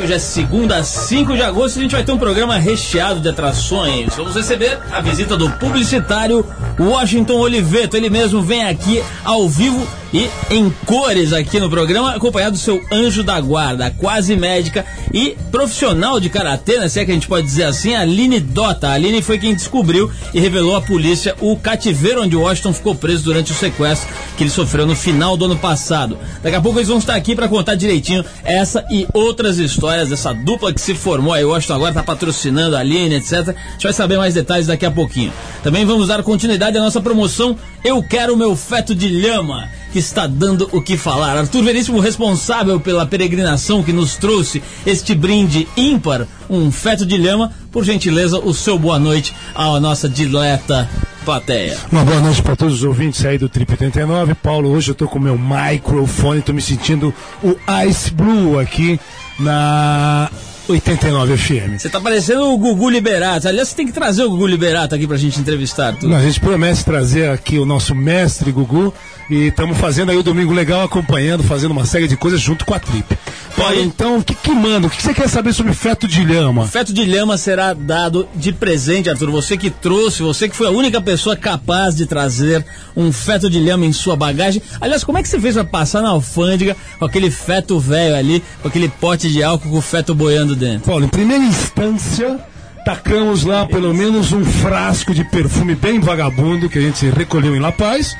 Hoje é segunda, 5 de agosto, a gente vai ter um programa recheado de atrações. Vamos receber a visita do publicitário Washington Oliveto. Ele mesmo vem aqui ao vivo e em cores aqui no programa, acompanhado do seu anjo da guarda, quase médica e profissional de karatê, né, se é que a gente pode dizer assim, a Aline Dota. A Aline foi quem descobriu e revelou à polícia o cativeiro onde Washington ficou preso durante o sequestro que ele sofreu no final do ano passado. Daqui a pouco eles vão estar aqui para contar direitinho essa e outras histórias dessa dupla que se formou aí. Washington agora está patrocinando a Aline, etc. A gente vai saber mais detalhes daqui a pouquinho. Também vamos dar continuidade à nossa promoção Eu Quero Meu Feto de Lhama que está dando o que falar. Arthur Veríssimo, responsável pela peregrinação que nos trouxe este brinde ímpar, um feto de lhama, por gentileza, o seu boa noite à nossa dileta plateia. Uma boa noite para todos os ouvintes aí do Trip 89. Paulo, hoje eu estou com o meu microfone, estou me sentindo o Ice Blue aqui na 89 FM. Você tá parecendo o Gugu Liberato. Aliás, você tem que trazer o Gugu Liberato aqui pra gente entrevistar. Não, a gente promete trazer aqui o nosso mestre Gugu e estamos fazendo aí o Domingo Legal, acompanhando, fazendo uma série de coisas junto com a Trip. Olha, então, o que, que manda? O que, que você quer saber sobre feto de lhama? Feto de lhama será dado de presente, Arthur. Você que trouxe, você que foi a única pessoa capaz de trazer um feto de lhama em sua bagagem. Aliás, como é que você fez pra passar na alfândega com aquele feto velho ali, com aquele pote de álcool com o feto boiando dentro? Paulo, em primeira instância, tacamos lá pelo menos um frasco de perfume bem vagabundo que a gente recolheu em La Paz.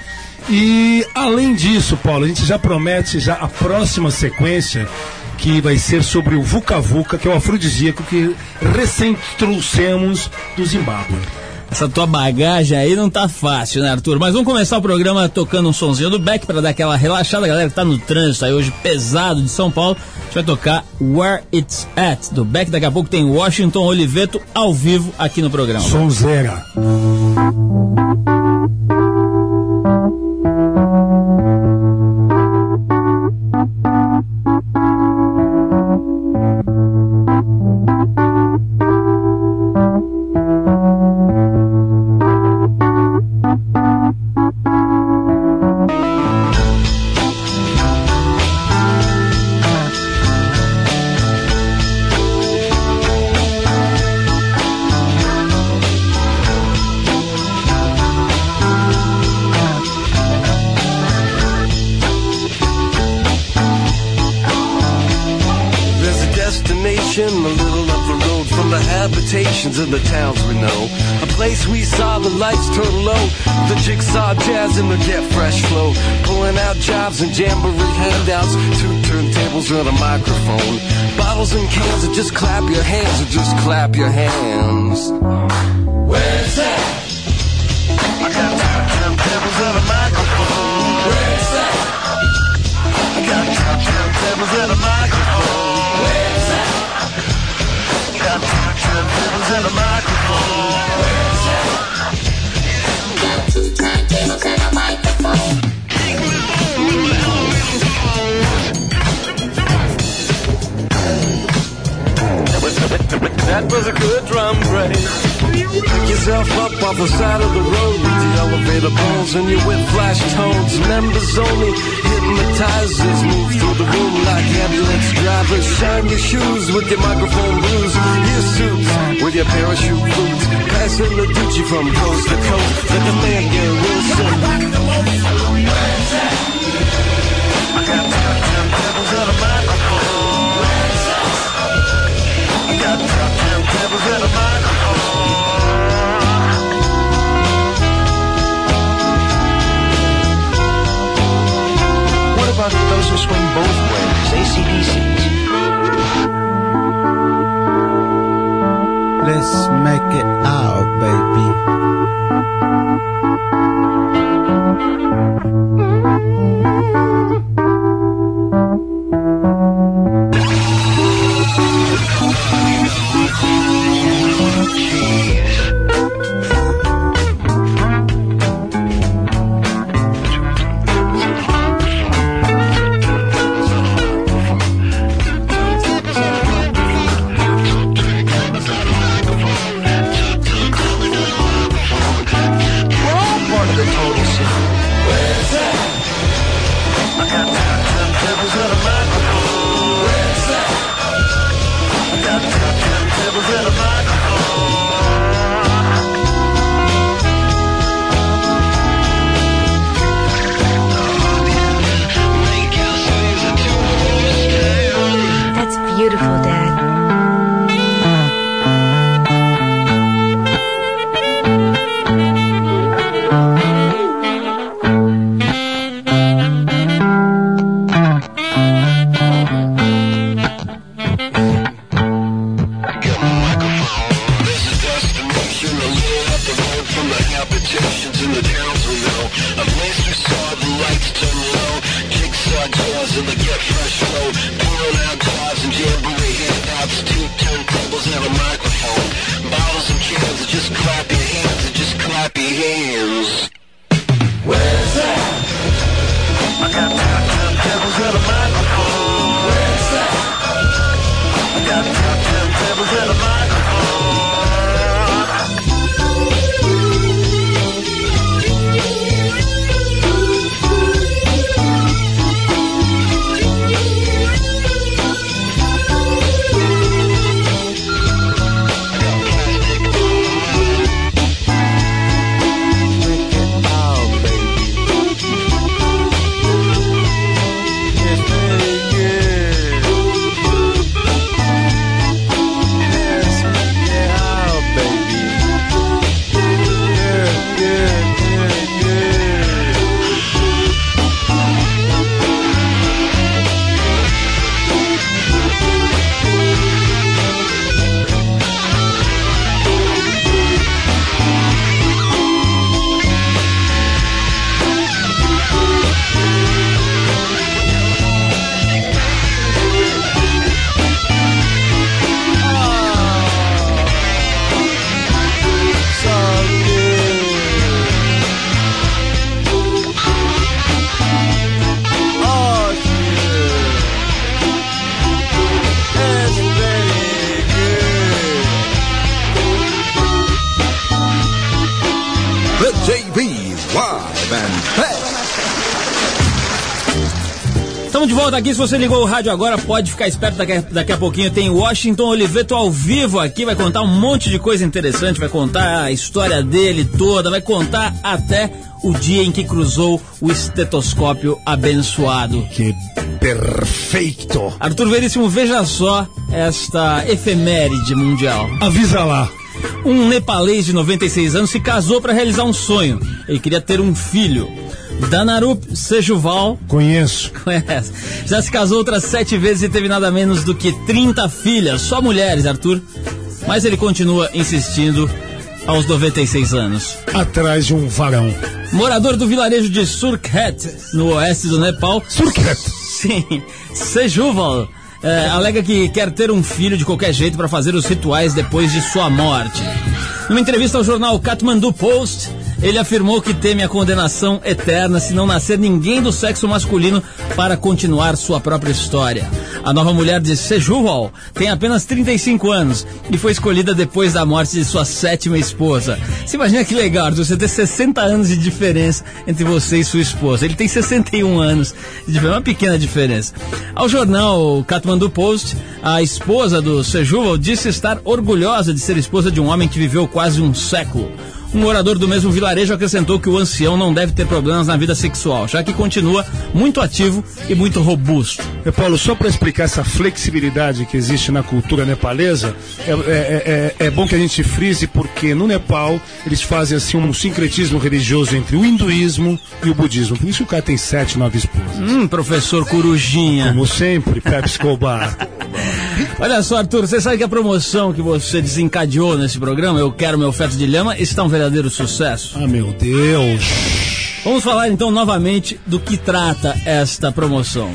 E além disso, Paulo, a gente já promete já a próxima sequência que vai ser sobre o Vuca Vuca, que é o afrodisíaco que recém trouxemos do Zimbábue. Essa tua bagagem aí não tá fácil, né, Arthur? Mas vamos começar o programa tocando um sonzinho do Beck para dar aquela relaxada. A galera que tá no trânsito aí hoje pesado de São Paulo, a gente vai tocar Where It's At do Beck. Daqui a pouco tem Washington Oliveto ao vivo aqui no programa. Sonzeira. habitations Members only hypnotizers move through the room like ambulance drivers. Shine your shoes with your microphone blues. Your suits with your parachute boots. Passing the Gucci from coast to coast. Let the man get Wilson. I got turntables and a microphone. I got turntables and a microphone. What about those who swing both ways? ACDCs. Let's make it out, baby. We're Estamos de volta aqui. Se você ligou o rádio agora, pode ficar esperto. Daqui a, daqui a pouquinho tem Washington Oliveto ao vivo aqui. Vai contar um monte de coisa interessante. Vai contar a história dele toda. Vai contar até o dia em que cruzou o estetoscópio abençoado. Que perfeito. Arthur Veríssimo, veja só esta efeméride mundial. Avisa lá. Um nepalês de 96 anos se casou para realizar um sonho. Ele queria ter um filho. Danarup Sejuval Conheço. Conhece. Já se casou outras sete vezes e teve nada menos do que 30 filhas, só mulheres, Arthur. Mas ele continua insistindo aos 96 anos. Atrás de um varão. Morador do vilarejo de Surkhet, no oeste do Nepal. Surkhet. Sim, Sejuval. É, alega que quer ter um filho de qualquer jeito para fazer os rituais depois de sua morte. Numa entrevista ao jornal Kathmandu Post, ele afirmou que teme a condenação eterna se não nascer ninguém do sexo masculino para continuar sua própria história. A nova mulher de Sejuval tem apenas 35 anos e foi escolhida depois da morte de sua sétima esposa. Você imagina que legal, você ter 60 anos de diferença entre você e sua esposa. Ele tem 61 anos de diferença, uma pequena diferença. Ao jornal Kathmandu Post, a esposa do Sejuval disse estar orgulhosa de ser esposa de um homem que viveu quase um século. Um morador do mesmo vilarejo acrescentou que o ancião não deve ter problemas na vida sexual, já que continua muito ativo e muito robusto. E, Paulo, só para explicar essa flexibilidade que existe na cultura nepalesa, é, é- é- é bom que a gente frise porque no Nepal eles fazem assim um sincretismo religioso entre o hinduísmo e o budismo. Por isso que o cara tem sete, nove esposas. Hum, professor Corujinha. Como sempre, Pepe Escobar. Olha só, Arthur, você sabe que a promoção que você desencadeou nesse programa, Eu Quero Meu Feto de Lama, está um verdadeiro sucesso? Ah, meu Deus. Vamos falar então novamente do que trata esta promoção.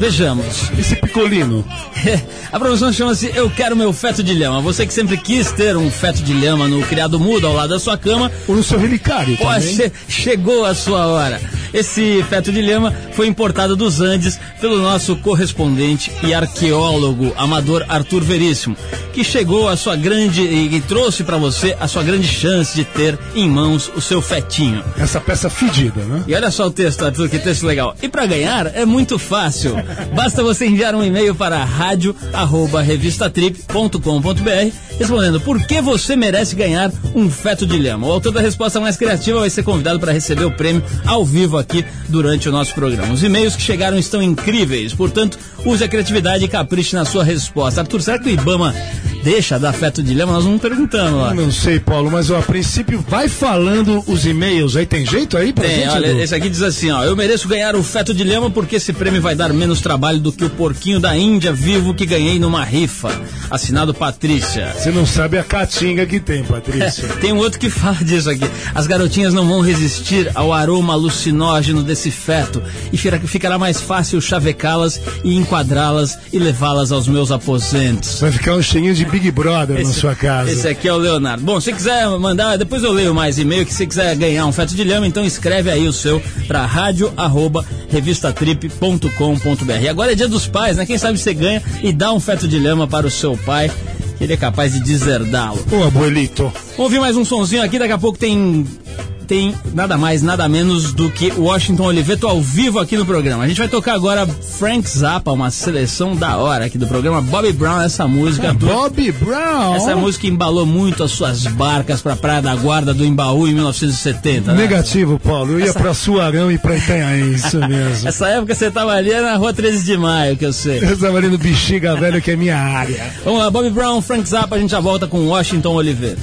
Vejamos. Esse picolino. A promoção chama-se Eu Quero Meu Feto de Lhama. Você que sempre quis ter um feto de lhama no criado mudo ao lado da sua cama, Ou no seu relicário Pode também. ser, chegou a sua hora. Esse feto de lhama foi importado dos Andes pelo nosso correspondente e arqueólogo amador Arthur Veríssimo, que chegou a sua grande e, trouxe para você a sua grande chance de ter em mãos o seu fetinho. Essa peça fedida, né? E olha só o texto, Arthur, que texto legal. E para ganhar é muito fácil. Basta você enviar um e-mail para rádio@revistatrip.com.br respondendo por que você merece ganhar um feto de lhama. O autor da resposta mais criativa vai ser convidado para receber o prêmio ao vivo aqui durante o nosso programa. Os e-mails que chegaram estão incríveis, portanto, use a criatividade e capriche na sua resposta. Arthur, será que o Ibama deixa dar feto de lhama? Nós vamos perguntando lá. Não sei, Paulo, mas ó, a princípio vai falando os e-mails aí. Tem jeito aí pra Tem, gente? olha, Edu? esse aqui diz assim, ó, eu mereço ganhar o feto de lhama porque esse prêmio vai dar menos trabalho do que o porquinho da Índia vivo que ganhei numa rifa. Assinado Patrícia. Você não sabe a catinga que tem, Patrícia. Tem um outro que fala disso aqui. As garotinhas não vão resistir ao aroma alucinógeno desse feto e fica- ficará mais fácil chavecá-las e enquadrá-las e levá-las aos meus aposentos. Vai ficar um cheirinho de Big Brother na Esse- sua casa. Esse aqui é o Leonardo. Bom, se quiser mandar, depois eu leio mais e-mail, que se quiser ganhar um feto de lhama, então escreve aí o seu pra rádio arroba revistatrip.com.br. E agora é dia dos pais, né? Quem sabe você ganha e dá um feto de lhama para o seu pai, que ele é capaz de deserdá-lo. Ô, abuelito. Vamos ouvir mais um sonzinho aqui, daqui a pouco tem tem nada mais, nada menos do que Washington Oliveto ao vivo aqui no programa. A gente vai tocar agora Frank Zappa, uma seleção da hora aqui do programa. Bobby Brown, essa música. Arthur. Bobby Brown. Essa música embalou muito as suas barcas pra Praia da Guarda do Embaú em 1970. né? Negativo, Paulo. Eu ia pra Suarão e pra Itanhaém, isso mesmo. Essa época você tava ali na rua 13 de maio, que eu sei. Eu tava ali no Bexiga Velho, que é minha área. Vamos lá, Bobby Brown, Frank Zappa, a gente já volta com Washington Oliveto.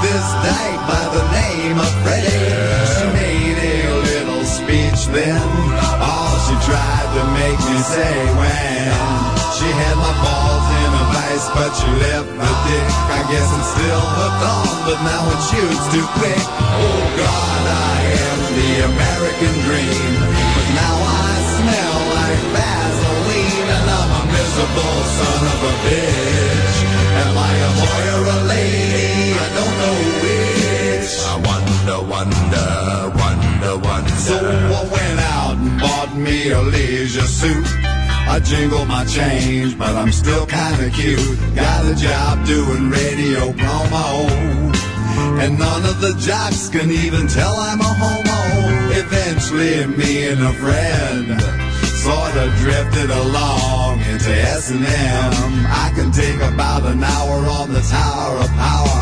this dyke by the name of Freddie. She made a little speech then, all she tried to make me say when she had my balls in a vice, but she left the dick. I guess it's still hooked on, but now it shoots too quick. Oh God, I am the American dream, but now I smell like Vaseline, and I'm a miserable son of a bitch. Am I a boy or a lady? I don't know which. I wonder, wonder, wonder, wonder. So I went out and bought me a leisure suit. I jingle my change, but I'm still kinda cute. Got a job doing radio promo. And none of the jocks can even tell I'm a homo. Eventually, me and a friend sorta drifted along into S&M. I can take about an hour on the Tower of Power,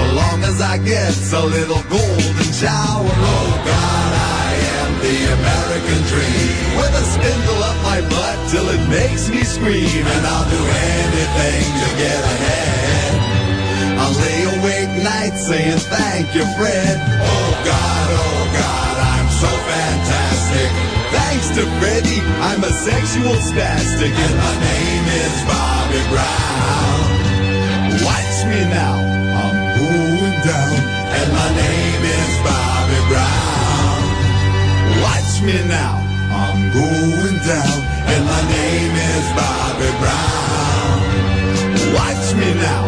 as long as I get a little golden shower. Oh God, I am the American dream, with a spindle up my butt till it makes me scream, and I'll do anything to get ahead. I'll lay awake nights saying thank you, Fred. Oh God, oh God, I'm so fantastic. Thanks to Freddie, I'm a sexual spastic, and my name is Bobby Brown. Watch me now, I'm going down, and my name is Bobby Brown. Watch me now, I'm going down, and my name is Bobby Brown. Watch me now,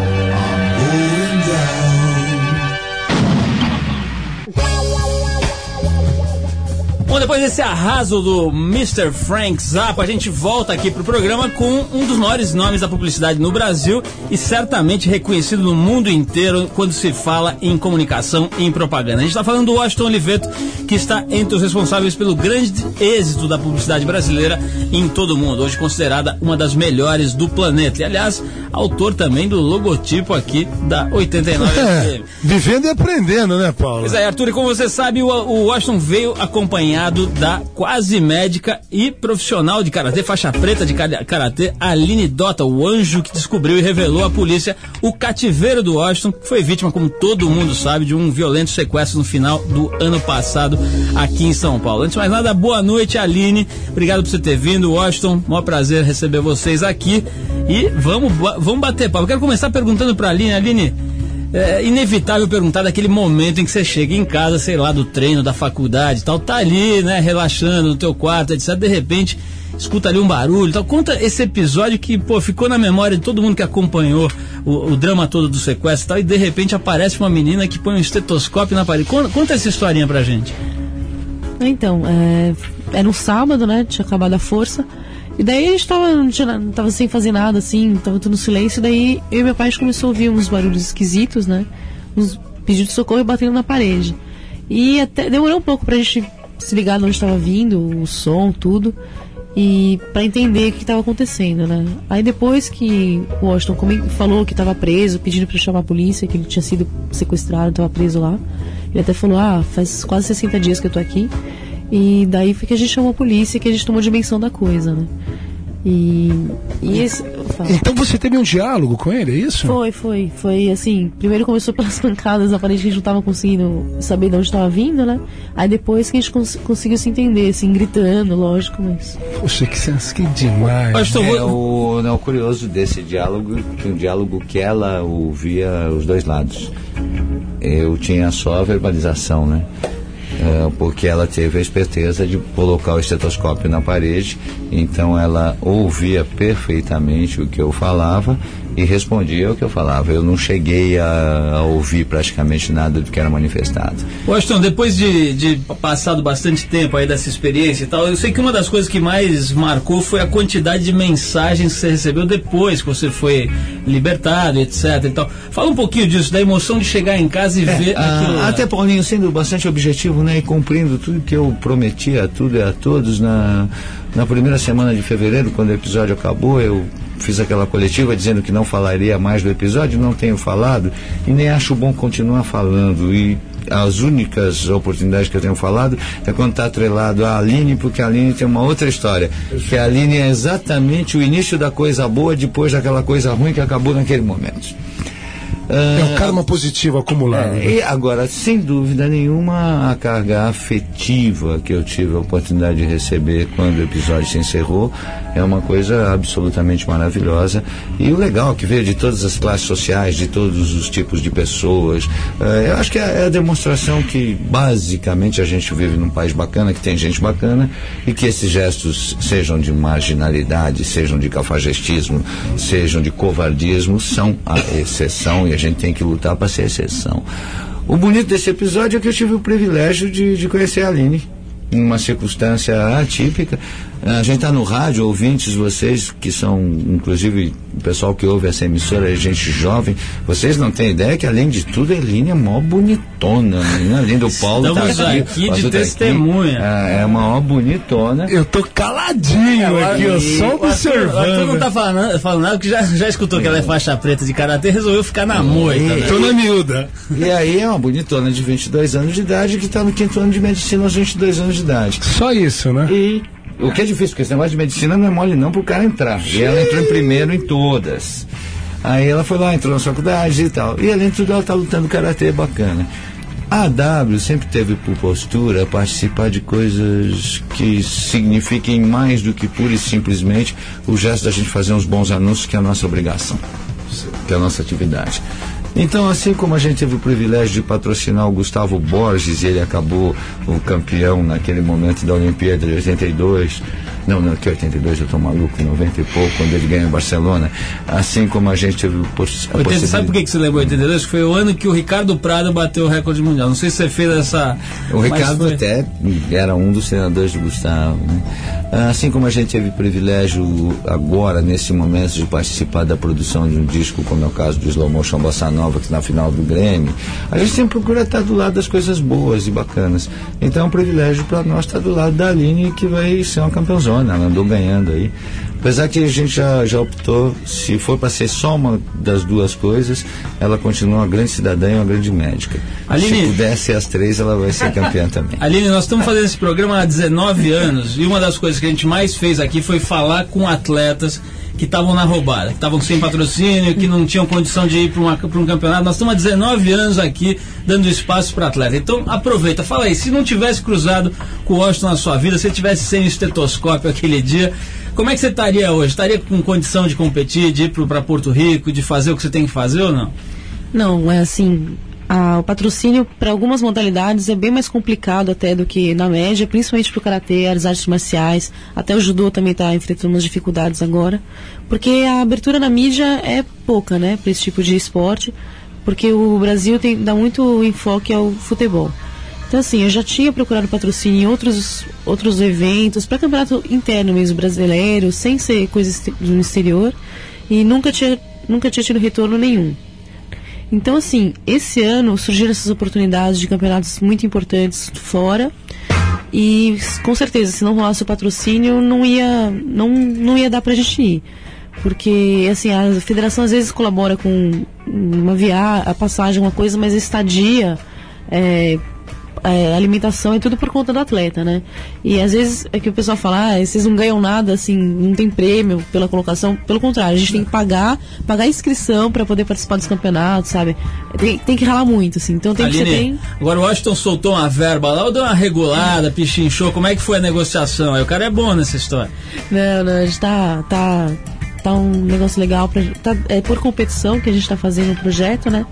Bom, depois desse arraso do Mr. Frank Zappa, a gente volta aqui pro programa com um dos maiores nomes da publicidade no Brasil e certamente reconhecido no mundo inteiro quando se fala em comunicação e em propaganda. A gente está falando do Washington Oliveto, que está entre os responsáveis pelo grande êxito da publicidade brasileira em todo o mundo, hoje considerada uma das melhores do planeta. E, aliás, autor também do logotipo aqui da 89 É, vivendo e aprendendo, né, Paulo? Pois é, Arthur, e como você sabe, o, o Washington veio acompanhado da quase médica e profissional de karatê, faixa preta de kara- karatê, Aline Dota, o anjo que descobriu e revelou à polícia o cativeiro do Washington, que foi vítima, como todo mundo sabe, de um violento sequestro no final do ano passado aqui em São Paulo. Antes de mais nada, boa noite, Aline. Obrigado por você ter vindo, Washington. Maior prazer receber vocês aqui. E vamos, vamos bater papo. Quero começar perguntando pra Aline. Aline, é inevitável perguntar daquele momento em que você chega em casa, sei lá, do treino, da faculdade tal, tá ali, né, relaxando no teu quarto, etc. De repente, escuta ali um barulho tal. Conta esse episódio que, pô, ficou na memória de todo mundo que acompanhou o, o drama todo do sequestro e tal, e de repente aparece uma menina que põe um estetoscópio na parede. Conta, conta essa historinha pra gente. Então, é, era um sábado, né? Tinha acabado a força. E daí a gente tava, não tava sem fazer nada, assim, tava tudo no silêncio. Daí eu e meu pai a gente começou a ouvir uns barulhos esquisitos, né? Uns pedidos de socorro batendo na parede. E até demorou um pouco pra gente se ligar de onde estava vindo, o som, tudo. E pra entender o que estava acontecendo, né? Aí depois que o Washington falou que estava preso, pedindo pra chamar a polícia, que ele tinha sido sequestrado, estava preso lá. Ele até falou: Ah, faz quase 60 dias que eu tô aqui. E daí foi que a gente chamou a polícia que a gente tomou dimensão da coisa, né? E. E esse. Então você teve um diálogo com ele, é isso? Foi, foi. Foi assim. Primeiro começou pelas pancadas, aparentemente a gente não tava conseguindo saber de onde estava vindo, né? Aí depois que a gente cons- conseguiu se entender, assim, gritando, lógico, mas. Poxa, que, sens- que demais. Washington, É vou- o, não, o curioso desse diálogo, que um diálogo que ela ouvia os dois lados. Eu tinha só a verbalização, né? É, porque ela teve a esperteza de colocar o estetoscópio na parede, então ela ouvia perfeitamente o que eu falava e respondia o que eu falava. Eu não cheguei a, a ouvir praticamente nada do que era manifestado. Washington, depois de, de passado bastante tempo aí dessa experiência e tal, eu sei que uma das coisas que mais marcou foi a quantidade de mensagens que você recebeu depois que você foi libertado, etc e tal. Fala um pouquinho disso, da emoção de chegar em casa e ver Ah, aquilo lá. até Paulinho sendo bastante objetivo, né, e cumprindo tudo que eu prometi a tudo e a todos na, na primeira semana de fevereiro, quando o episódio acabou, eu fiz aquela coletiva dizendo que não falaria mais do episódio, não tenho falado e nem acho bom continuar falando e as únicas oportunidades que eu tenho falado é quando está atrelado a Aline, porque a Aline tem uma outra história. Que a Aline é exatamente o início da coisa boa depois daquela coisa ruim que acabou naquele momento. É um karma positivo acumulado. É, e agora, sem dúvida nenhuma, a carga afetiva que eu tive a oportunidade de receber quando o episódio se encerrou é uma coisa absolutamente maravilhosa. E o legal que veio de todas as classes sociais, de todos os tipos de pessoas. eh, eu acho que é é a demonstração que, basicamente, a gente vive num país bacana, que tem gente bacana, e que esses gestos, sejam de marginalidade, sejam de cafajestismo, sejam de covardismo, são a exceção e a gente tem que lutar para ser exceção. O bonito desse episódio é que eu tive o privilégio de, de conhecer a Aline em uma circunstância atípica. A gente está no rádio, ouvintes, vocês que são, inclusive, o pessoal que ouve essa emissora, é gente jovem, vocês não têm ideia que, além de tudo, a Aline é mó bonitona, menina, além do Paulo Estamos tá aqui aqui, de tá testemunha. aqui, é, é uma mó bonitona. Eu tô caladinho aqui, eu só O Arthur- o Arthur não observando. tá falando, falando nada, porque já, já escutou que ela é faixa preta de karatê, resolveu ficar na moita, né? Tô na miúda. E aí é uma bonitona de 22 anos de idade que está no quinto ano de medicina aos 22 anos de idade. Só isso, né? E o que é difícil, porque esse negócio de medicina não é mole não pro cara entrar. E ela entrou em primeiro em todas. Aí ela foi lá, entrou na faculdade e tal. E além de tudo, ela tá lutando karatê bacana. A W sempre teve por postura participar de coisas que signifiquem mais do que pura e simplesmente o gesto da gente fazer uns bons anúncios, que é a nossa obrigação, que é a nossa atividade. Então, assim como a gente teve o privilégio de patrocinar o Gustavo Borges, ele acabou o campeão naquele momento da Olimpíada de 82, não, não, que 82 eu tô maluco, 90 e pouco, quando ele ganhou em Barcelona, assim como a gente teve o a 80, sabe por possibilidade- que, que você lembrou 82? Que foi o ano que o Ricardo Prado bateu o recorde mundial. Não sei se você fez essa. O Ricardo foi- até era um dos senadores do Gustavo. Né? Assim como a gente teve privilégio agora, nesse momento, de participar da produção de um disco, como é o caso do Slow Motion Bossa Nova, que na final do Grêmio, a gente sempre procura estar do lado das coisas boas e bacanas. Então é um privilégio para nós estar do lado da Aline, que vai ser uma campeãozona. Ela andou ganhando aí Apesar que a gente já, já optou, se for para ser só uma das duas coisas, ela continua uma grande cidadã e uma grande médica. Aline- Se puder ser as três, ela vai ser campeã também. Aline, nós estamos fazendo esse programa há 19 anos e uma das coisas que a gente mais fez aqui foi falar com atletas que estavam na roubada, que estavam sem patrocínio, que não tinham condição de ir para um campeonato. Nós estamos há 19 anos aqui dando espaço para atleta. Então aproveita, fala aí, se não tivesse cruzado com o Washington na sua vida, se tivesse sem estetoscópio aquele dia, como é que você estaria hoje? Estaria com condição de competir, de ir para Porto Rico, de fazer o que você tem que fazer ou não? Não, é assim. O patrocínio para algumas modalidades é bem mais complicado até do que na média, principalmente para o karatê, as artes marciais, até o judô também está enfrentando umas dificuldades agora, porque a abertura na mídia é pouca, né, para esse tipo de esporte, porque o Brasil tem, dá muito enfoque ao futebol. Então assim, eu já tinha procurado patrocínio em outros outros eventos para campeonato interno mesmo brasileiro, sem ser coisa do exterior, e nunca tinha nunca tinha tido retorno nenhum. Então, assim, esse ano surgiram essas oportunidades de campeonatos muito importantes fora. E com certeza, se não rolasse o patrocínio, não ia, não, não ia dar pra gente ir. Porque, assim, a federação às vezes colabora com uma viagem, a passagem, uma coisa, mas a estadia, é, é, alimentação é tudo por conta do atleta, né? E às vezes é que o pessoal fala, ah, vocês não ganham nada, assim, não tem prêmio pela colocação. Pelo contrário, a gente tem que pagar, pagar a inscrição para poder participar dos campeonatos, sabe? Tem, tem que ralar muito, assim. Então tem que ser Aline, bem. agora o Washington soltou uma verba lá, ou deu uma regulada, pichinchou, como é que foi a negociação? Aí o cara é bom nessa história. Não, não, a gente tá. tá tá um negócio legal pra, tá, é por competição que a gente tá fazendo o projeto, né?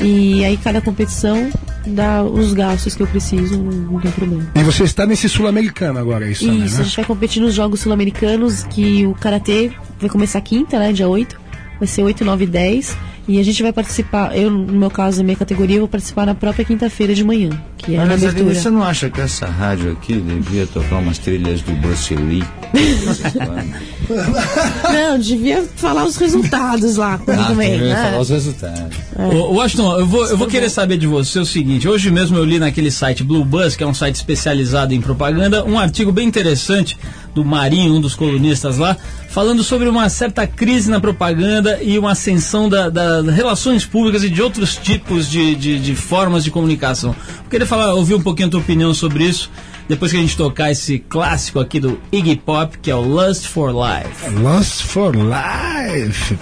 E aí cada competição dá os gastos que eu preciso, não, não tem problema. E você está nesse sul-americano agora, é isso, também, Isso, né? a gente vai competir nos Jogos Sul-Americanos, que o Karatê vai começar quinta, né, dia 8. Vai ser 8, 9 e 10. E a gente vai participar, eu, no meu caso, na minha categoria, eu vou participar na própria quinta-feira de manhã, que é a Mas, Aline, abertura. você não acha que essa rádio aqui devia tocar umas trilhas do Bruce Lee? Não, devia falar os resultados lá comigo Ah, também. né? falar os resultados. Ô, Washington, eu vou, eu vou querer saber de você o seguinte: hoje mesmo eu li naquele site Blue Bus, que é um site especializado em propaganda, um artigo bem interessante do Marinho, um dos colunistas lá, falando sobre uma certa crise na propaganda e uma ascensão da, da- das relações públicas e de outros tipos de, de, de formas de comunicação. Eu queria falar, ouvir um pouquinho a tua opinião sobre isso. Depois que a gente tocar esse clássico aqui do Iggy Pop, que é o Lust for Life. Lust for Life.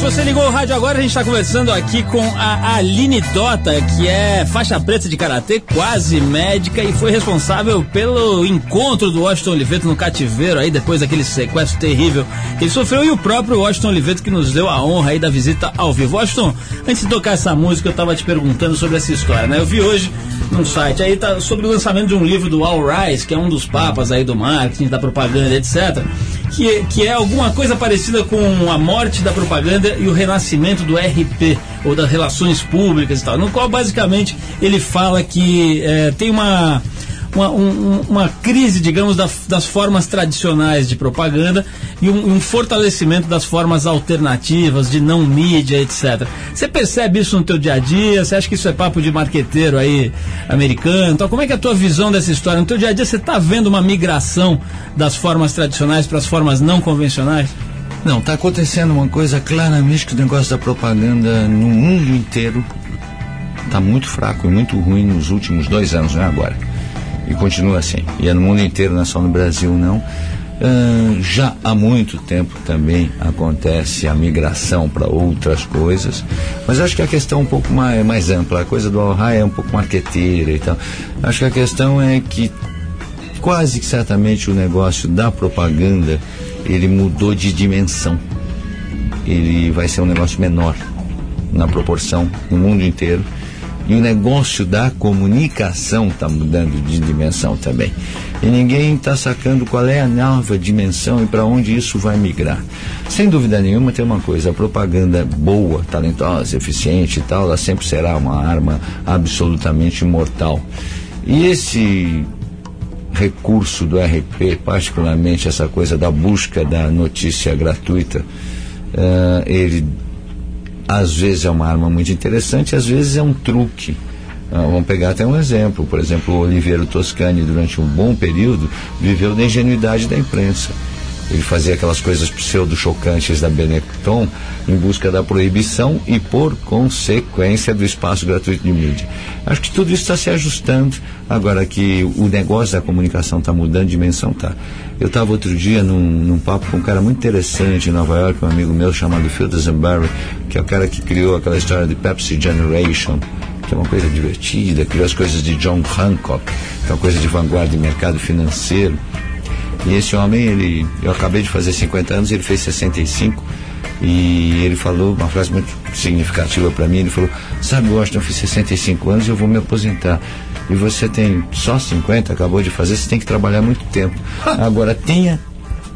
Se você ligou o rádio agora, a gente está conversando aqui com a Aline Dota, que é faixa preta de karatê, quase médica e foi responsável pelo encontro do Washington Oliveto no cativeiro aí depois daquele sequestro terrível que ele sofreu e o próprio Washington Oliveto que nos deu a honra aí da visita ao vivo. Washington, antes de tocar essa música, eu estava te perguntando sobre essa história, né? Eu vi hoje num site aí tá sobre o lançamento de um livro do Al Rice, que é um dos papas aí do marketing, da propaganda, etc que, que é alguma coisa parecida com a morte da propaganda e o renascimento do RP, ou das relações públicas e tal, no qual basicamente ele fala que é, tem uma. Uma, um, uma crise, digamos, da, das formas tradicionais de propaganda e um, um, fortalecimento das formas alternativas de não mídia, etc. Você percebe isso no teu dia a dia? Você acha que isso é papo de marqueteiro aí americano? Então, como é que é a tua visão dessa história? No teu dia a dia você está vendo uma migração das formas tradicionais para as formas não convencionais? Não, está acontecendo uma coisa claramente que o negócio da propaganda no mundo inteiro está muito fraco e muito ruim nos últimos dois anos, não é agora. E continua assim. E é no mundo inteiro, não é só no Brasil, não. Uh, já há muito tempo também acontece a migração para outras coisas, mas acho que a questão é um pouco mais, mais ampla. A coisa do Alhai é um pouco marqueteira e tal. Acho que a questão é que quase que certamente o negócio da propaganda ele mudou de dimensão. Ele vai ser um negócio menor na proporção no mundo inteiro. E o negócio da comunicação está mudando de dimensão também. E ninguém está sacando qual é a nova dimensão e para onde isso vai migrar. Sem dúvida nenhuma, tem uma coisa: a propaganda boa, talentosa, eficiente e tal, ela sempre será uma arma absolutamente mortal. E esse recurso do RP, particularmente essa coisa da busca da notícia gratuita, uh, ele às vezes é uma arma muito interessante, às vezes é um truque. Uh, vamos pegar até um exemplo. Por exemplo, o Oliveiro Toscani, durante um bom período, viveu da ingenuidade da imprensa. Ele fazia aquelas coisas pseudo-chocantes da Benetton em busca da proibição e, por consequência, do espaço gratuito de mídia. Acho que tudo isso está se ajustando. Agora que o negócio da comunicação está mudando de dimensão, tá. Eu estava outro dia num, num, papo com um cara muito interessante em Nova York, um amigo meu chamado Phil Dusenberry, que é o cara que criou aquela história de Pepsi Generation, que é uma coisa divertida, criou as coisas de John Hancock, que é uma coisa de vanguarda de mercado financeiro. E esse homem, ele, eu acabei de fazer 50 anos, ele fez 65. E ele falou uma frase muito significativa para mim. Ele falou: Sabe, Washington, eu fiz 65 anos e eu vou me aposentar. E você tem só 50, acabou de fazer, você tem que trabalhar muito tempo. Agora, tenha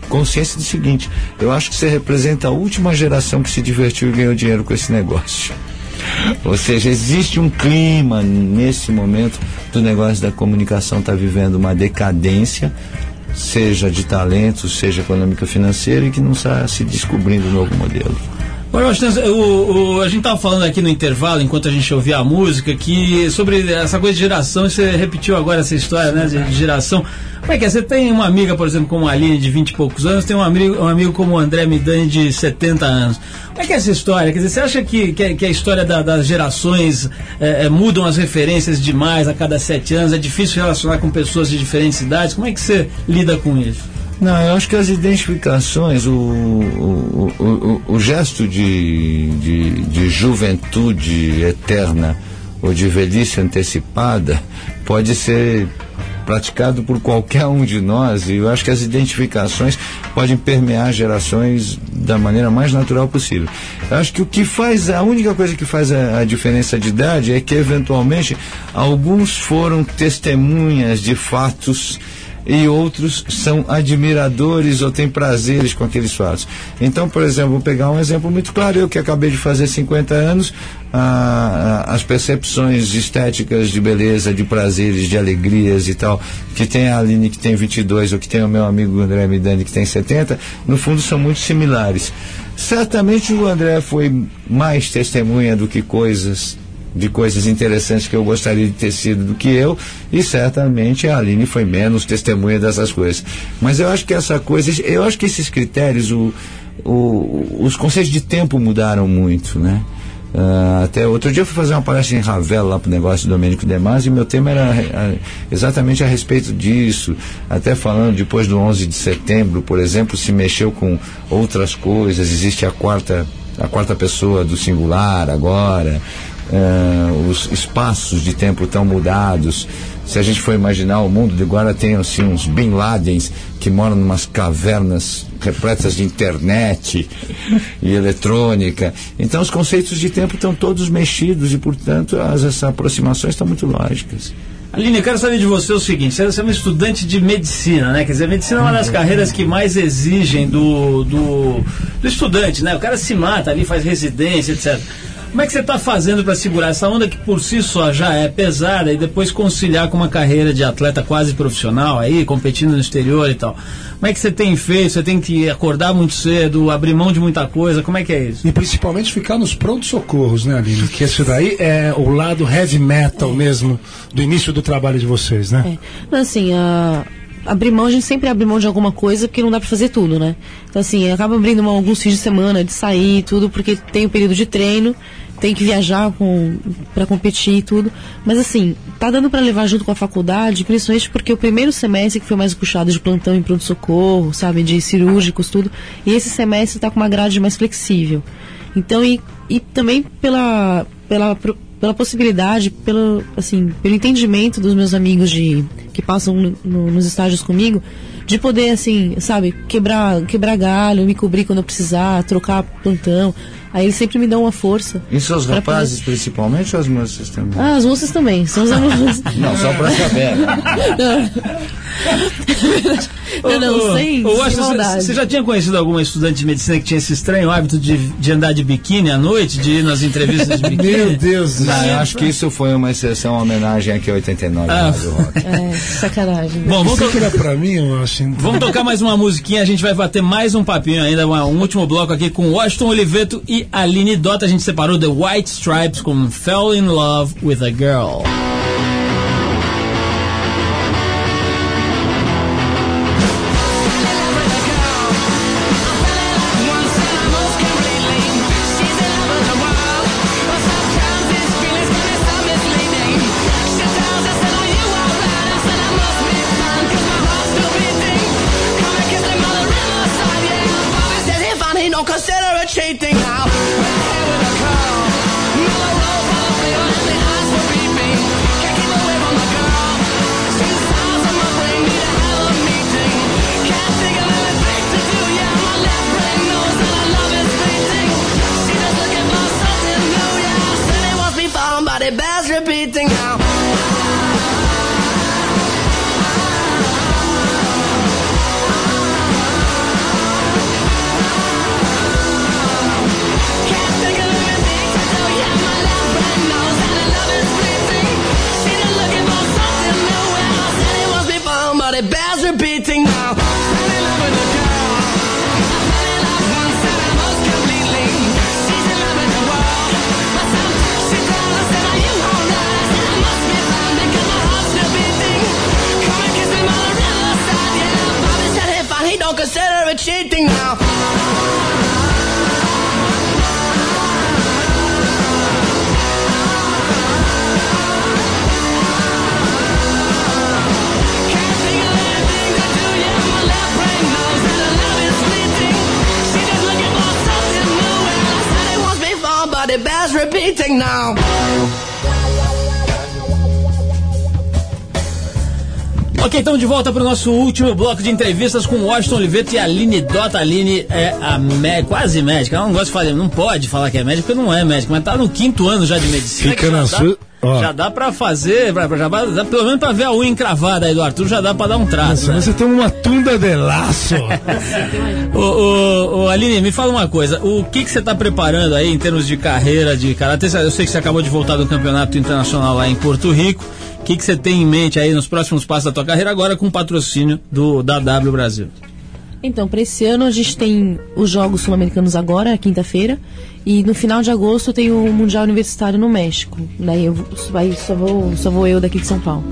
consciência do seguinte: eu acho que você representa a última geração que se divertiu e ganhou dinheiro com esse negócio. Ou seja, existe um clima nesse momento do negócio da comunicação está vivendo uma decadência seja de talento, seja econômica financeira, e que não está se descobrindo um novo modelo. Olha, o, o, a gente estava falando aqui no intervalo, enquanto a gente ouvia a música, que sobre essa coisa de geração, você repetiu agora essa história né, de, de geração. Como é que é? Você tem uma amiga, por exemplo, como a Aline, de 20 e poucos anos, tem um amigo, um amigo como o André Midani, de 70 anos. Como é que é essa história? Quer dizer, você acha que, que, que a história da, das gerações é, é, mudam as referências demais a cada sete anos? É difícil relacionar com pessoas de diferentes idades? Como é que você lida com isso? Não, eu acho que as identificações, o, o, o, o gesto de, de, de juventude eterna ou de velhice antecipada pode ser praticado por qualquer um de nós e eu acho que as identificações podem permear gerações da maneira mais natural possível. Eu acho que o que faz, a única coisa que faz a, a diferença de idade é que eventualmente alguns foram testemunhas de fatos e outros são admiradores ou têm prazeres com aqueles fatos. Então, por exemplo, vou pegar um exemplo muito claro. Eu que acabei de fazer 50 anos, ah, as percepções estéticas de beleza, de prazeres, de alegrias e tal, que tem a Aline que tem 22 ou que tem o meu amigo André Midani que tem 70, no fundo são muito similares. Certamente o André foi mais testemunha do que coisas de coisas interessantes que eu gostaria de ter sido do que eu, e certamente a Aline foi menos testemunha dessas coisas. Mas eu acho que essa coisa, eu acho que esses critérios, o, o, os conceitos de tempo mudaram muito, né? Uh, até outro dia eu fui fazer uma palestra em Ravel lá para o negócio do Domênico Demas e meu tema era a, exatamente a respeito disso, até falando depois do 11 de setembro, por exemplo, se mexeu com outras coisas, existe a quarta a quarta pessoa do singular agora, uh, os espaços de tempo tão mudados. Se a gente for imaginar o mundo de agora tem assim uns Bin Ladens que moram em umas cavernas repletas de internet e eletrônica. Então os conceitos de tempo estão todos mexidos e, portanto, as, as aproximações estão muito lógicas. Aline, eu quero saber de você o seguinte: você é uma estudante de medicina, né? Quer dizer, a medicina é uma das carreiras que mais exigem do, do, do estudante, né? O cara se mata ali, faz residência, etc. Como é que você está fazendo para segurar essa onda que por si só já é pesada e depois conciliar com uma carreira de atleta quase profissional aí, competindo no exterior e tal? Como é que você tem feito? Você tem que acordar muito cedo, abrir mão de muita coisa? Como é que é isso? E principalmente ficar nos prontos-socorros, né, Aline? Que isso daí é o lado heavy metal mesmo do início do trabalho de vocês, né? É. Mas assim, a abrir mão, a gente sempre abre mão de alguma coisa, porque não dá para fazer tudo, né? Então, assim, acaba abrindo mão alguns fins de semana, de sair e tudo, porque tem o período de treino tem que viajar com para competir e tudo. Mas assim, tá dando para levar junto com a faculdade, principalmente porque o primeiro semestre que foi mais puxado de plantão em pronto-socorro, sabe, de cirúrgicos, tudo. E esse semestre tá com uma grade mais flexível. Então, e, e também pela, pela, pela possibilidade, pelo, assim, pelo entendimento dos meus amigos de, que passam no, no, nos estágios comigo, de poder, assim, sabe, quebrar, quebrar galho, me cobrir quando eu precisar, trocar plantão. Aí eles sempre me dão uma força. E seus rapazes, poder... principalmente, ou as moças também? Ah, as moças também. São as moças. não, só pra saber. Né? não, não, sem, ô, sem maldade. Você já tinha conhecido alguma estudante de medicina que tinha esse estranho hábito de, de andar de biquíni à noite, de ir nas entrevistas de biquíni? Meu Deus do céu. Eu acho que isso foi uma exceção, uma homenagem aqui a 89 ah. É, sacanagem. Bom, vamos tocar pra mim, eu acho. Então. Vamos tocar mais uma musiquinha, a gente vai bater mais um papinho ainda, um último bloco aqui com Washington Oliveto e Aline Dota. A gente separou The White Stripes com Fell in Love with a Girl. Volta para o nosso último bloco de entrevistas com Washington Oliveto e Aline Dota. Aline é a mé- quase médica. Ela não gosta de falar, não pode falar que é médica porque não é médica, mas tá no quinto ano já de medicina. Fica na dá- sua- ó. Já dá pra fazer, pra, já dá, pelo menos pra ver a unha encravada aí do Arthur, já dá pra dar um traço. Nossa, né? você tem uma tunda de laço. Ô, ô, ô, Aline, me fala uma coisa. O que, que você está preparando aí em termos de carreira, de karatê? Eu sei que você acabou de voltar do campeonato internacional lá em Porto Rico. O que, que você tem em mente aí nos próximos passos da tua carreira, agora com o patrocínio do, da W Brasil? Então, para esse ano a gente tem os Jogos Sul-Americanos agora, quinta-feira, e no final de agosto tem o Mundial Universitário no México. Daí eu vou- vai, só, vou, só vou eu daqui de São Paulo.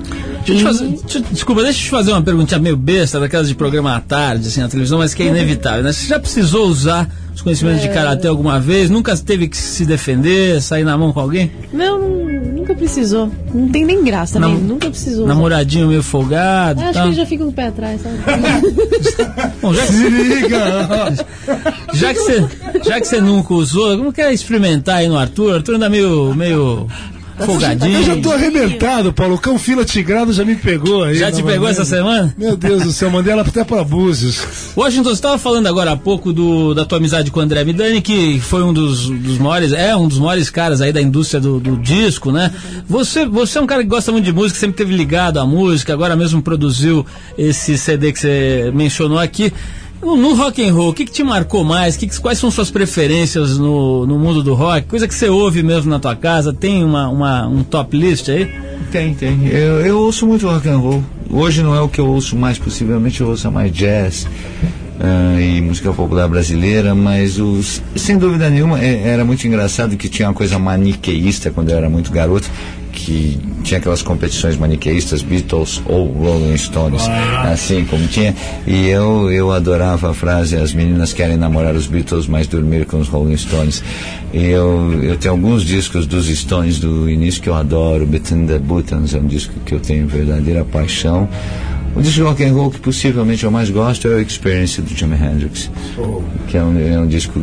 Deixa eu te E- fazer- deixa desculpa, deixa eu te fazer uma perguntinha meio besta, daquelas de programa à tarde, assim, na televisão, mas que é inevitável, né? Você já precisou usar os conhecimentos de karatê alguma vez? Nunca teve que se defender, sair na mão com alguém? Não, nunca precisou. Não tem nem graça, Nam- né? Nunca precisou. Namoradinho meio folgado e Acho tal. que ele já fica com o pé atrás, sabe? Bom, já que Se liga! Já que você, já que você nunca usou, como quer experimentar aí no Arthur? Arthur anda meio, meio folgadinho. Eu já tô arrebentado, Paulo. O cão fila tigrado já me pegou aí. Já te pegou maneira. essa semana? Meu Deus do céu, mandei ela até pra Búzios. Washington, você estava falando agora há pouco do, da tua amizade com o André Midani, que foi um dos, dos maiores, é um dos maiores caras aí da indústria do, do disco, né? Você, você é um cara que gosta muito de música, sempre teve ligado à música, agora mesmo produziu esse CD que você mencionou aqui. No, rock and roll, o que, que te marcou mais? Que quais são suas preferências no, no mundo do rock? Coisa que você ouve mesmo na tua casa? Tem uma, uma, um top list aí? Tem, tem. Eu, eu ouço muito rock and roll. Hoje não é o que eu ouço mais, possivelmente eu ouço mais jazz ah, e música popular brasileira, mas os, sem dúvida nenhuma é- era muito engraçado que tinha uma coisa maniqueísta quando eu era muito garoto, que tinha aquelas competições maniqueístas, Beatles ou Rolling Stones, assim como tinha. E eu, eu adorava a frase, as meninas querem namorar os Beatles, mas dormir com os Rolling Stones. E eu, eu tenho alguns discos dos Stones do início que eu adoro, Between the Buttons é um disco que eu tenho verdadeira paixão. O disco de rock and roll que possivelmente eu mais gosto é o Experience do Jimi Hendrix, que é um, é um disco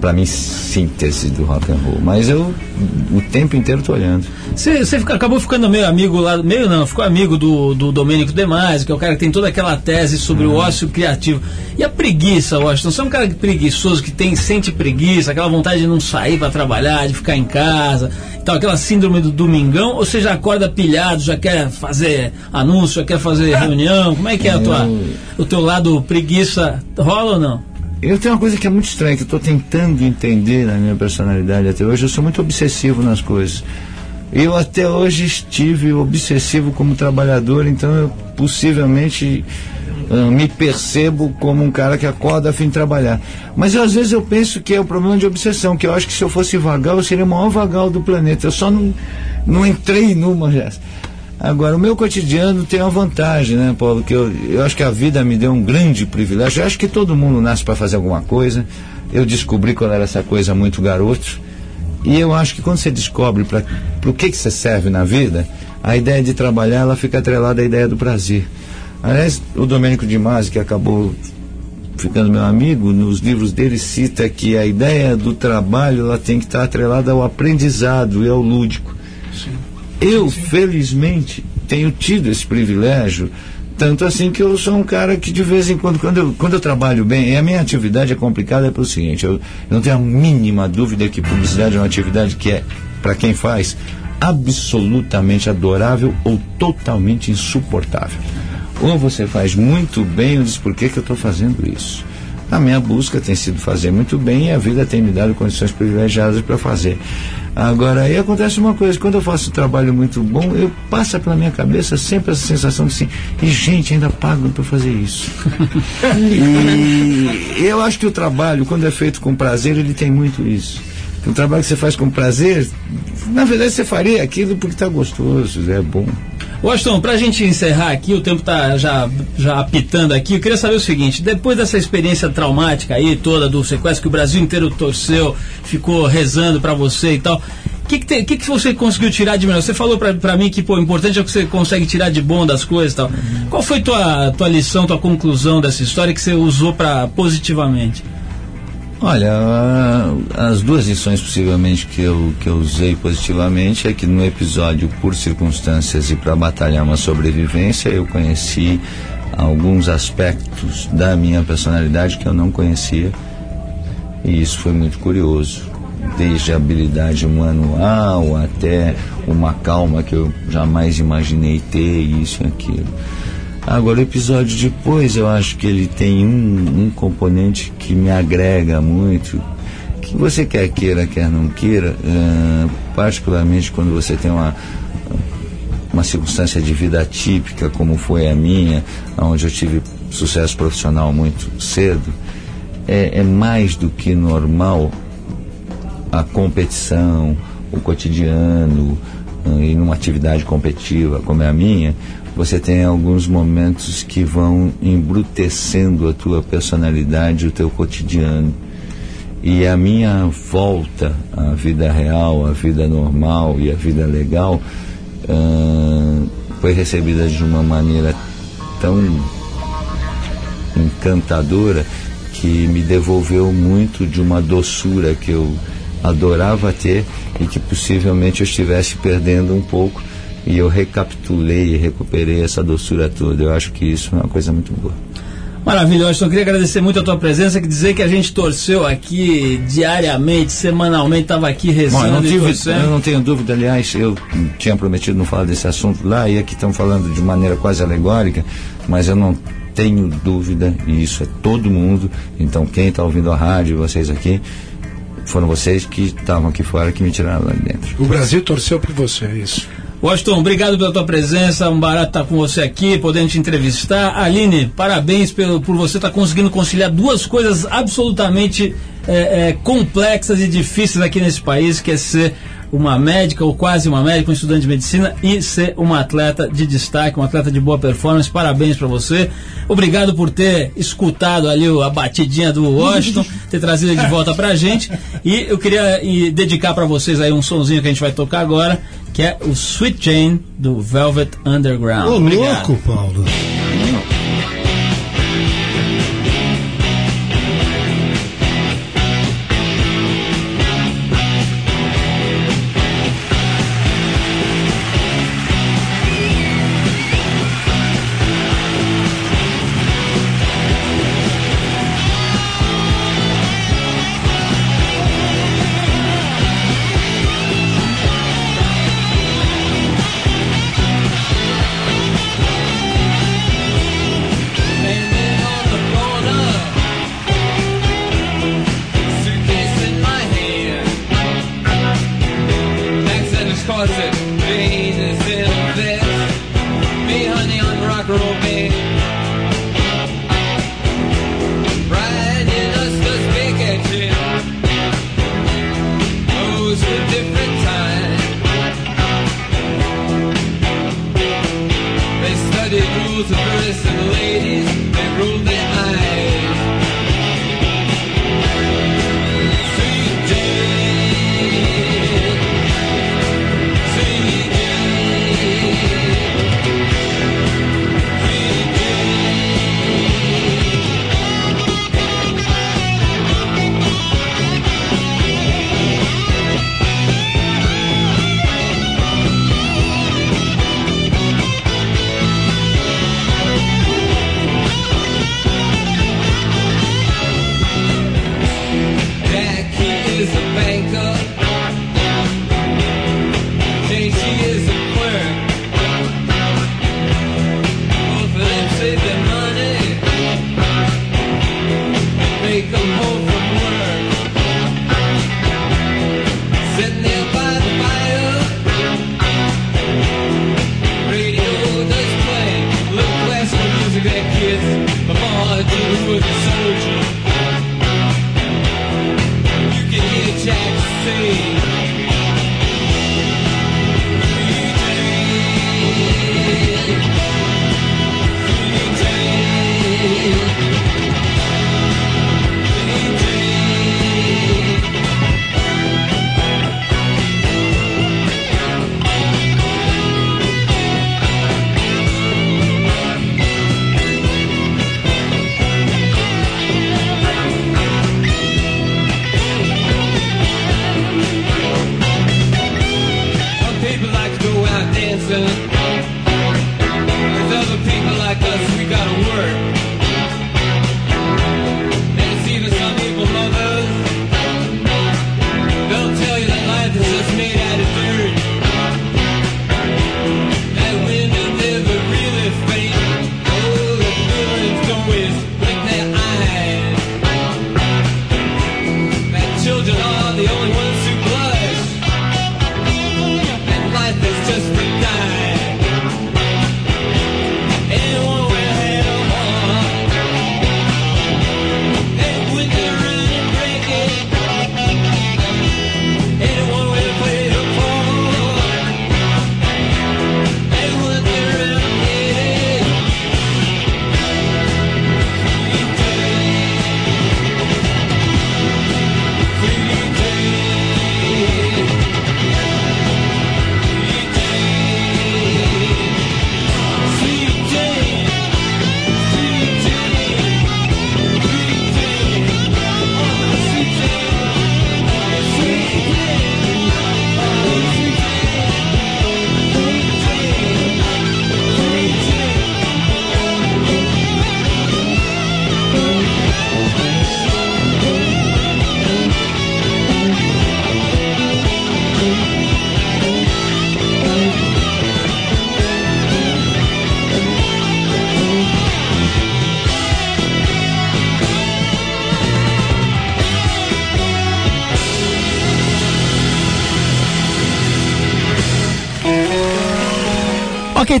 para mim síntese do rock and roll. Mas eu o tempo inteiro tô olhando. Você, fica- acabou ficando meio amigo lá, meio não, ficou amigo do, do Domênico Demais, que é o cara que tem toda aquela tese sobre o ócio criativo. E a preguiça, Washington? Você é um cara preguiçoso que tem, sente preguiça, aquela vontade de não sair para trabalhar, de ficar em casa, então aquela síndrome do domingão, ou você já acorda pilhado, já quer fazer anúncio, já quer fazer reunião? Como é que é a tua, o teu lado preguiça? Rola ou não? Eu tenho uma coisa que é muito estranha, que eu estou tentando entender na minha personalidade até hoje. Eu sou muito obsessivo nas coisas. Eu até hoje estive obsessivo como trabalhador, então eu possivelmente ah, me percebo como um cara que acorda a fim de trabalhar. Mas eu, às vezes eu penso que é o problema de obsessão, que eu acho que se eu fosse vagal, eu seria o maior vagal do planeta. Eu só não, não entrei numa dessas. Agora, o meu cotidiano tem uma vantagem, né, Paulo? Que eu, eu acho que a vida me deu um grande privilégio. Eu acho que todo mundo nasce para fazer alguma coisa. Eu descobri quando era essa coisa muito garoto. E eu acho que quando você descobre para o que, que você serve na vida, a ideia de trabalhar ela fica atrelada à ideia do prazer. Aliás, o Domênico de Masi, que acabou ficando meu amigo, nos livros dele cita que a ideia do trabalho ela tem que estar atrelada ao aprendizado e ao lúdico. Eu, felizmente, tenho tido esse privilégio, tanto assim que eu sou um cara que de vez em quando, quando eu, quando eu trabalho bem, e a minha atividade é complicada é pelo seguinte, eu, não tenho a mínima dúvida que publicidade é uma atividade que é, para quem faz, absolutamente adorável ou totalmente insuportável. Ou você faz muito bem, ou diz por que, que eu estou fazendo isso. A minha busca tem sido fazer muito bem e a vida tem me dado condições privilegiadas para fazer. Agora, aí acontece uma coisa, quando eu faço um trabalho muito bom, eu passa pela minha cabeça sempre essa sensação de assim, e gente, ainda pagam para fazer isso. e eu acho que o trabalho, quando é feito com prazer, ele tem muito isso. Um trabalho que você faz com prazer, na verdade você faria aquilo porque está gostoso, é bom. Washington, pra gente encerrar aqui, o tempo tá já, já apitando aqui, eu queria saber o seguinte, depois dessa experiência traumática aí toda do sequestro que o Brasil inteiro torceu, ficou rezando pra você e tal, o que, que, que, que você conseguiu tirar de melhor? Você falou pra, pra mim que pô, o importante é o que você consegue tirar de bom das coisas e tal. Qual foi tua, tua lição, tua conclusão dessa história que você usou pra, positivamente? Olha, as duas lições possivelmente que eu, que eu usei positivamente é que no episódio Por Circunstâncias e para Batalhar uma Sobrevivência eu conheci alguns aspectos da minha personalidade que eu não conhecia e isso foi muito curioso. Desde a habilidade manual até uma calma que eu jamais imaginei ter, isso e aquilo. Agora, o episódio depois, eu acho que ele tem um, um componente que me agrega muito, que você quer queira, quer não queira, eh, particularmente quando você tem uma, uma circunstância de vida atípica, como foi a minha, onde eu tive sucesso profissional muito cedo, é, é mais do que normal a competição, o cotidiano, eh, e numa atividade competitiva como é a minha, você tem alguns momentos que vão embrutecendo a tua personalidade, o teu cotidiano. E a minha volta à vida real, à vida normal e à vida legal ah, foi recebida de uma maneira tão encantadora que me devolveu muito de uma doçura que eu adorava ter e que possivelmente eu estivesse perdendo um pouco e eu recapitulei e recuperei essa doçura toda. Eu acho que isso é uma coisa muito boa. Maravilha, Washington. Queria agradecer muito a tua presença, que dizer que a gente torceu aqui diariamente, semanalmente, estava aqui Bom, eu, rezando não tive, eu não tenho dúvida, aliás, eu tinha prometido não falar desse assunto lá e aqui estão falando de maneira quase alegórica, mas eu não tenho dúvida, e isso é todo mundo, então quem está ouvindo a rádio, vocês aqui, foram vocês que estavam aqui fora que me tiraram lá de dentro. O Brasil torceu por você, é isso. Washington, obrigado pela tua presença. Um barato estar com você aqui, podendo te entrevistar. Aline, parabéns pelo, por você estar conseguindo conciliar duas coisas absolutamente é, é, complexas e difíceis aqui nesse país, que é ser uma médica ou quase uma médica, um estudante de medicina e ser uma atleta de destaque, um atleta de boa performance. Parabéns para você. Obrigado por ter escutado ali a batidinha do Washington, ter trazido ele de volta pra gente. E eu queria dedicar para vocês aí um sonzinho que a gente vai tocar agora, que é o Sweet Jane do Velvet Underground. Ô, Obrigado. louco, Paulo. I do. You can hear sing.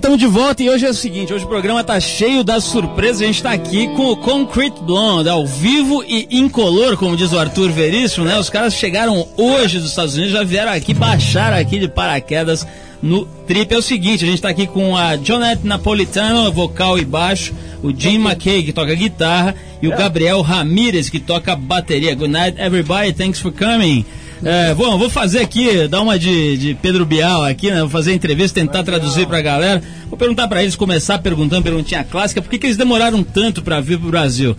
Estamos de volta e hoje é o seguinte, hoje o programa tá cheio das surpresas, a gente tá aqui com o Concrete Blonde, ao vivo e incolor, como diz o Arthur Veríssimo, né? Os caras chegaram hoje dos Estados Unidos, já vieram aqui, baixaram aqui de paraquedas no trip. É o seguinte, a gente tá aqui com a Jonette Napolitano, vocal e baixo, o Jim McKay, que toca guitarra, e o Gabriel Ramírez, que toca bateria. Good night, everybody, thanks for coming. É, bom, vou fazer aqui, dar uma de, de Pedro Bial aqui, né? Vou fazer a entrevista, tentar traduzir pra galera. Vou perguntar pra eles, começar perguntando perguntinha clássica, por que, que eles demoraram tanto pra vir pro Brasil?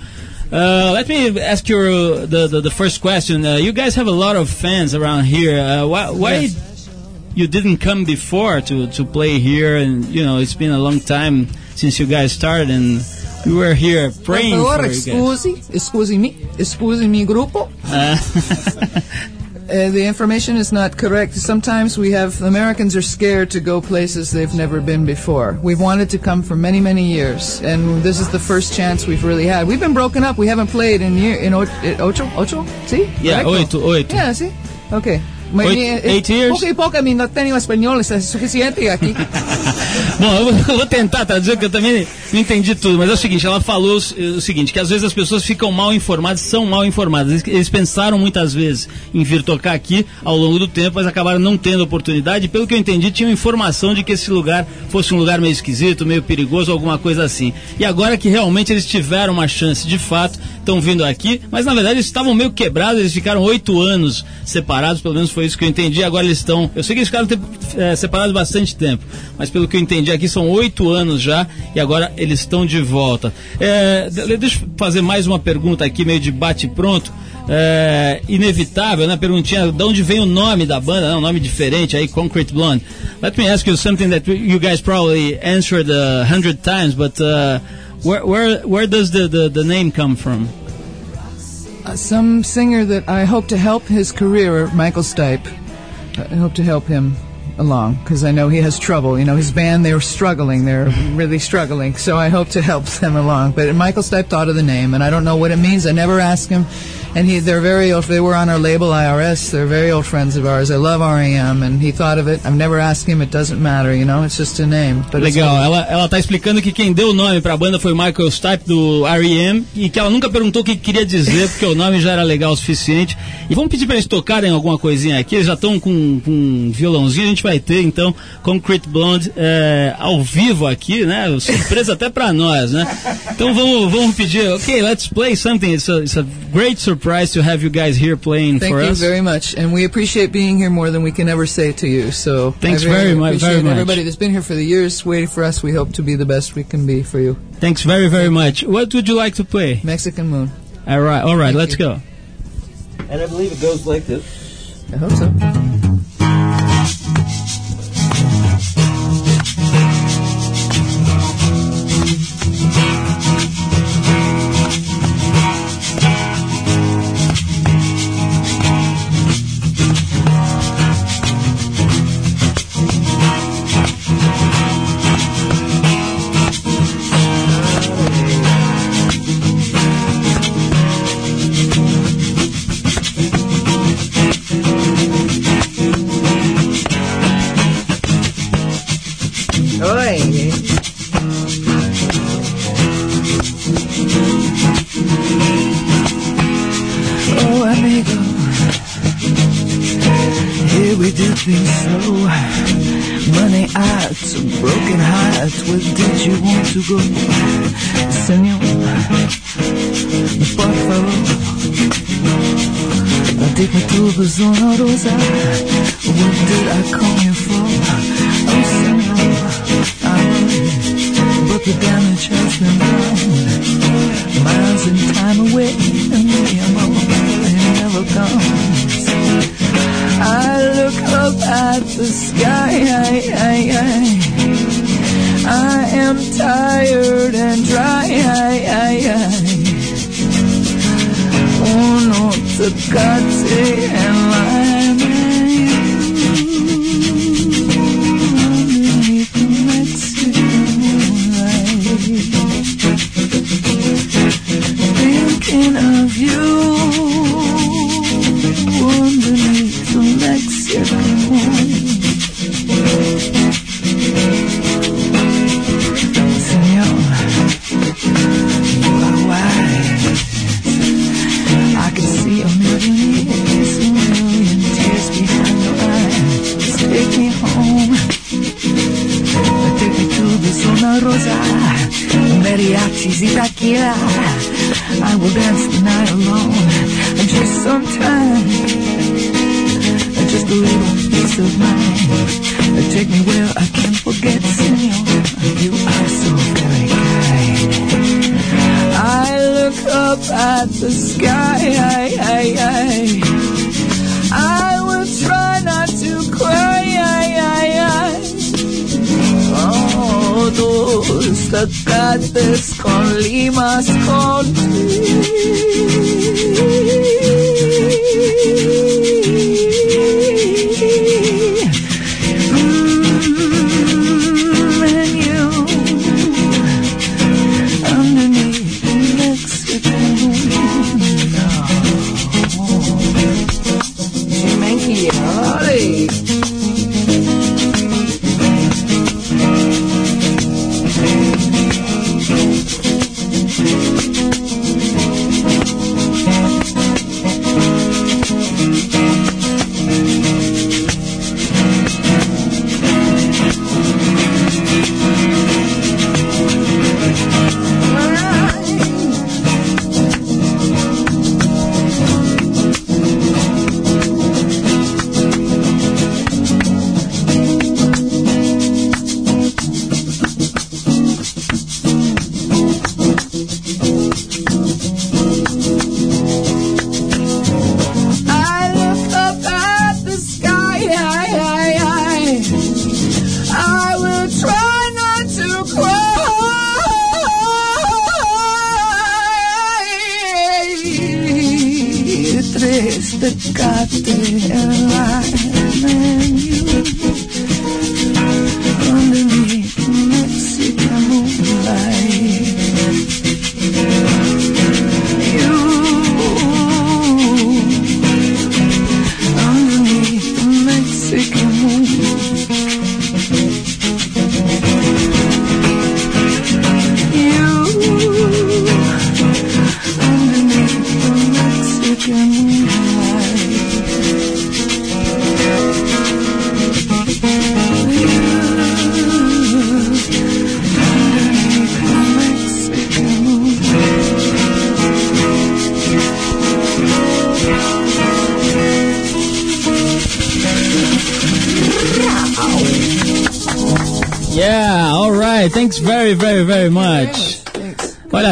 Uh, let me ask you the, the, the first question. Uh, you guys have a lot of fans around here. Uh, why why you didn't come before to, to play here? And you know, it's been a long time since you guys started, and we were here praying Per favore, for you guys. scusi, scusi me, scusi mi gruppo. Uh, the information is not correct. Sometimes we have Americans are scared to go places they've never been before. We've wanted to come for many, many years, and this is the first chance we've really had. We've been broken up. We haven't played in year in ocho, ocho, See? Yeah, oito, oito. Yeah, see. Okay. Oito- eh, eight years? Poco y poco, mi espanhol, isso é suficiente aqui. Bom, eu vou, eu vou tentar traduzir, porque eu também não entendi tudo, mas é o seguinte, ela falou o, s- o seguinte, que às vezes as pessoas ficam mal informadas, são mal informadas. Eles, eles pensaram muitas vezes em vir tocar aqui ao longo do tempo, mas acabaram não tendo oportunidade. E pelo que eu entendi, tinham informação de que esse lugar fosse um lugar meio esquisito, meio perigoso, alguma coisa assim. E agora que realmente eles tiveram uma chance de fato, estão vindo aqui, mas na verdade eles estavam meio quebrados, eles ficaram oito anos separados, pelo menos foi isso que eu entendi. Agora eles estão. Eu sei que eles ficaram eh, separados bastante tempo, mas pelo que eu entendi aqui são oito anos já e agora eles estão de volta. De- deixa eu fazer mais uma pergunta aqui, meio de bate-pronto. É, inevitável, né? Perguntinha de onde vem o nome da banda, né? um nome diferente aí, Concrete Blonde. Let me ask you something that you guys probably answered a hundred times, but uh, where, where, where does the, the, the name come from? Uh, some singer that I hope to help his career, Michael Stipe. I hope to help him along because I know he has trouble. You know, his band, they're struggling. They're really struggling. So I hope to help them along. But Michael Stipe thought of the name, and I don't know what it means. I never asked him. And he, they're very old. They were on our label IRS. They're very old friends of ours. I love REM, and he thought of it. I've never asked him. It doesn't matter, you know. It's just a name. But Legal, cool. ela, ela tá explicando que quem deu o nome pra banda foi Michael Stipe do R.E.M. e que ela nunca perguntou o que queria dizer, porque o nome já era legal o suficiente. E vamos pedir pra eles tocarem alguma coisinha aqui, eles já estão com, com um violãozinho, a gente vai ter então Concrete Blonde é, ao vivo aqui, né? Surpresa até pra nós, né? Então vamos, vamos pedir, ok, let's play something. It's a, it's a great surprise to have you guys here playing Thank for you us. very much, and we appreciate being here more than we can ever say to you. So Thanks I very mu- appreciate very much. Everybody that's been here for the years, waiting for us. We hope to be the best we can be for you. Thanks very, very much. What would you like to play? Mexican Moon. All right, all right, Thank let's you. go. And I believe it goes like this. I hope so.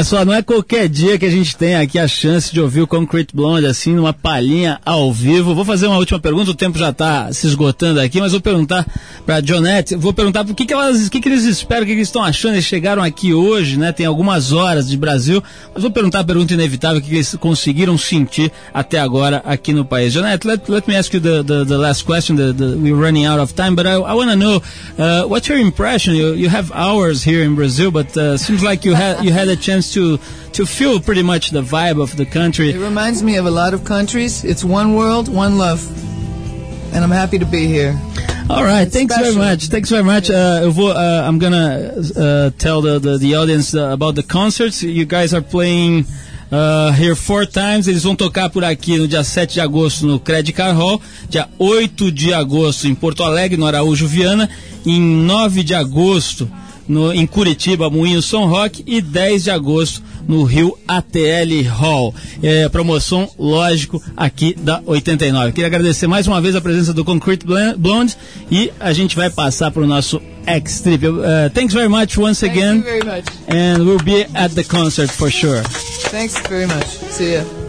Só, não é qualquer dia que a gente tem aqui a chance de ouvir o Concrete Blonde assim, numa palhinha ao vivo. Vou fazer uma última pergunta, o tempo já está se esgotando aqui, mas vou perguntar para Jonette, vou perguntar o que, que, elas, o que, que eles esperam, o que, que eles estão achando. Eles chegaram aqui hoje, né? Tem algumas horas de Brasil, mas vou perguntar a pergunta inevitável, o que, que eles conseguiram sentir até agora aqui no país. Jonette, let, let me ask you the, the, the last question. The, the, we're running out of time, but I, I want to know uh, what's your impression? You, you have hours here in Brazil, but uh, seems like you had you had a chance to to feel pretty much the vibe of the country. It reminds me of a lot of countries. It's one world, one love. And I'm happy to be here. All right, thanks very much. Thanks very much. Uh, uh, I'm gonna uh, tell the, the, the audience uh, about the concerts. You guys are playing uh, here four times. Eles vão tocar por aqui no dia 7 de agosto no Credit Car Hall, dia 8 de agosto em Porto Alegre, no Araújo Viana, em 9 de agosto no, em Curitiba, Moinho São Roque, e 10 de agosto no Rio ATL Hall. É, promoção, lógico, aqui da 89. Queria agradecer mais uma vez a presença do Concrete Blonde e a gente vai passar para o nosso X-Trip. Uh, thanks very much once again. Thank you very much. And we'll be at the concert for sure. Thanks very much. See ya.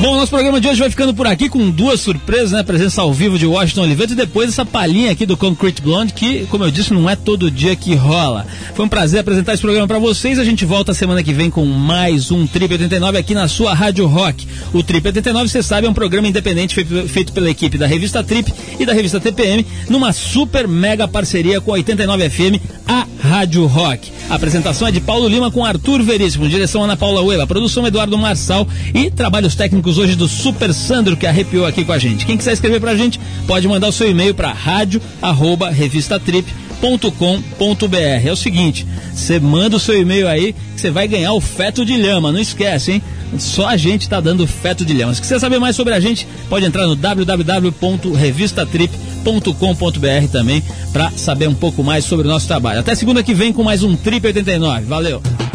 Bom, nosso programa de hoje vai ficando por aqui com duas surpresas, né? Presença ao vivo de Washington Oliveto e depois essa palhinha aqui do Concrete Blonde, que, como eu disse, não é todo dia que rola. Foi um prazer apresentar esse programa para vocês. A gente volta semana que vem com mais um Trip 89 aqui na sua Rádio Rock. O Trip 89, você sabe, é um programa independente feito, feito pela equipe da revista Trip e da revista TPM, numa super mega parceria com a 89 FM, a Rádio Rock. A apresentação é de Paulo Lima com Arthur Veríssimo, direção Ana Paula Uela, produção Eduardo Marçal e trabalhos técnicos hoje do Super Sandro que arrepiou aqui com a gente. Quem quiser escrever pra gente, pode mandar o seu e-mail para rádio@revistatrip.com.br. É o seguinte, você manda o seu e-mail aí, que você vai ganhar o feto de lhama, não esquece, hein? Só a gente está dando feto de lhama. Se quiser saber mais sobre a gente, pode entrar no www.revistatrip.com.br também para saber um pouco mais sobre o nosso trabalho. Até segunda que vem com mais um Trip 89. Valeu!